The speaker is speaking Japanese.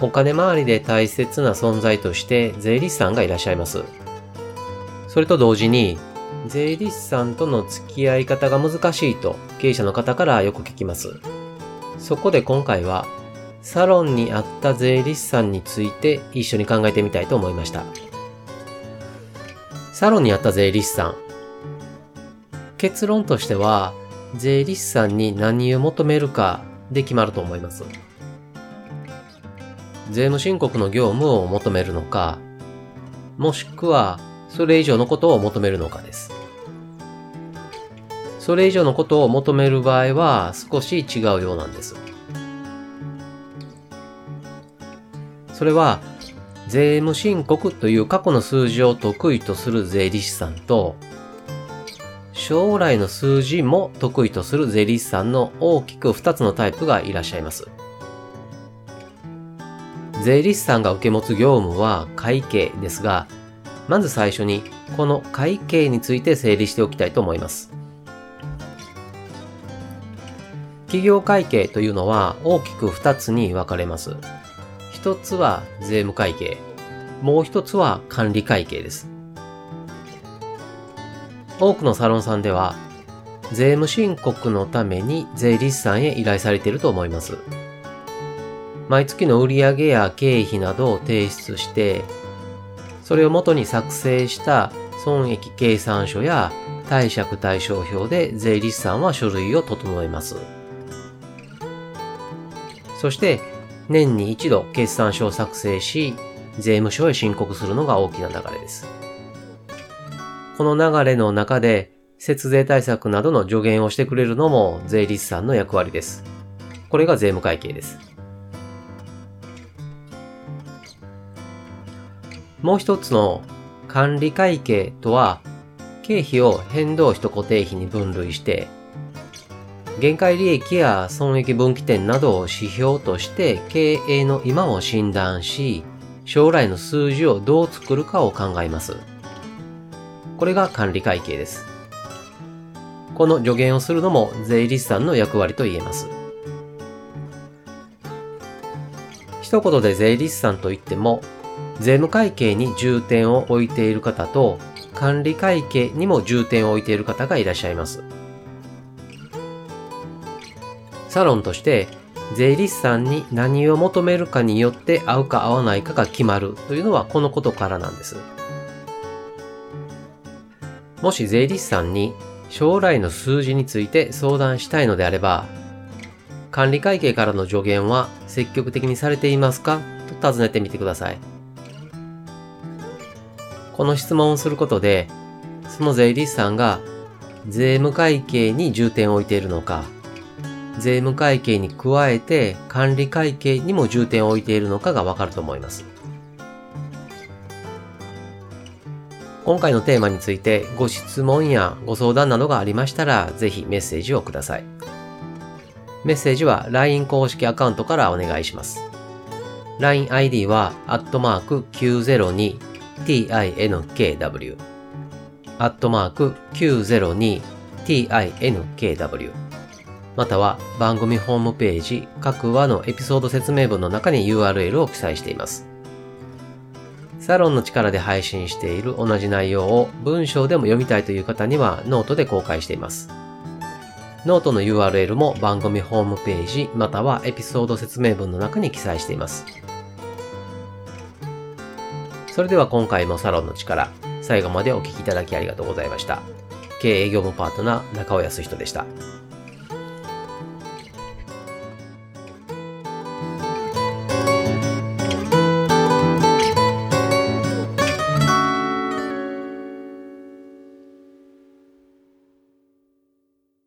お金回りで大切な存在として税理士さんがいらっしゃいます。それと同時に、税理士さんとの付き合い方が難しいと経営者の方からよく聞きます。そこで今回は、サロンにあった税理士さんについて一緒に考えてみたいと思いました。サロンにあった税理士さん。結論としては、税理士さんに何を求めるかで決まると思います。税務申告の業務を求めるのか、もしくはそれ以上のことを求めるのかです。それ以上のことを求める場合は少し違うようなんです。それは税務申告という過去の数字を得意とする税理士さんと将来の数字も得意とする税理士さんの大きく2つのタイプがいらっしゃいます。税理士さんが受け持つ業務は会計ですが、まず最初にこの会計について整理しておきたいと思います。企業会計というのは大きく2つに分かれます。1つは税務会計、もう1つは管理会計です。多くのサロンさんでは税務申告のために税理士さんへ依頼されていると思います。毎月の売上や経費などを提出して、それを元に作成した損益計算書や貸借対照表で税理士さんは書類を整えます。そして、年に一度決算書を作成し、税務署へ申告するのが大きな流れです。この流れの中で、節税対策などの助言をしてくれるのも税理士さんの役割です。これが税務会計です。もう一つの管理会計とは、経費を変動費と固定費に分類して、限界利益や損益分岐点などを指標として経営の今を診断し、将来の数字をどう作るかを考えます。これが管理会計です。この助言をするのも税理士さんの役割と言えます。一言で税理士さんといっても、税務会計に重点を置いている方と、管理会計にも重点を置いている方がいらっしゃいます。サロンとして、税理士さんに何を求めるかによって合うか合わないかが決まるというのはこのことからなんです。もし税理士さんに将来の数字について相談したいのであれば、管理会計からの助言は積極的にされていますかと尋ねてみてください。この質問をすることで、その税理士さんが税務会計に重点を置いているのか、税務会計に加えて管理会計にも重点を置いているのかがわかると思います。今回のテーマについてご質問やご相談などがありましたら、ぜひメッセージをください。メッセージは LINE 公式アカウントからお願いします。LINEID は、アットマーク902 tinkw アットマーク 902tinkw または番組ホームページ各話のエピソード説明文の中に URL を記載しています。サロンの力で配信している同じ内容を文章でも読みたいという方にはノートで公開しています。ノートの URL も番組ホームページまたはエピソード説明文の中に記載しています。それでは今回もサロンの力、最後までお聴きいただきありがとうございました。経営業務パートナー中尾康人でした。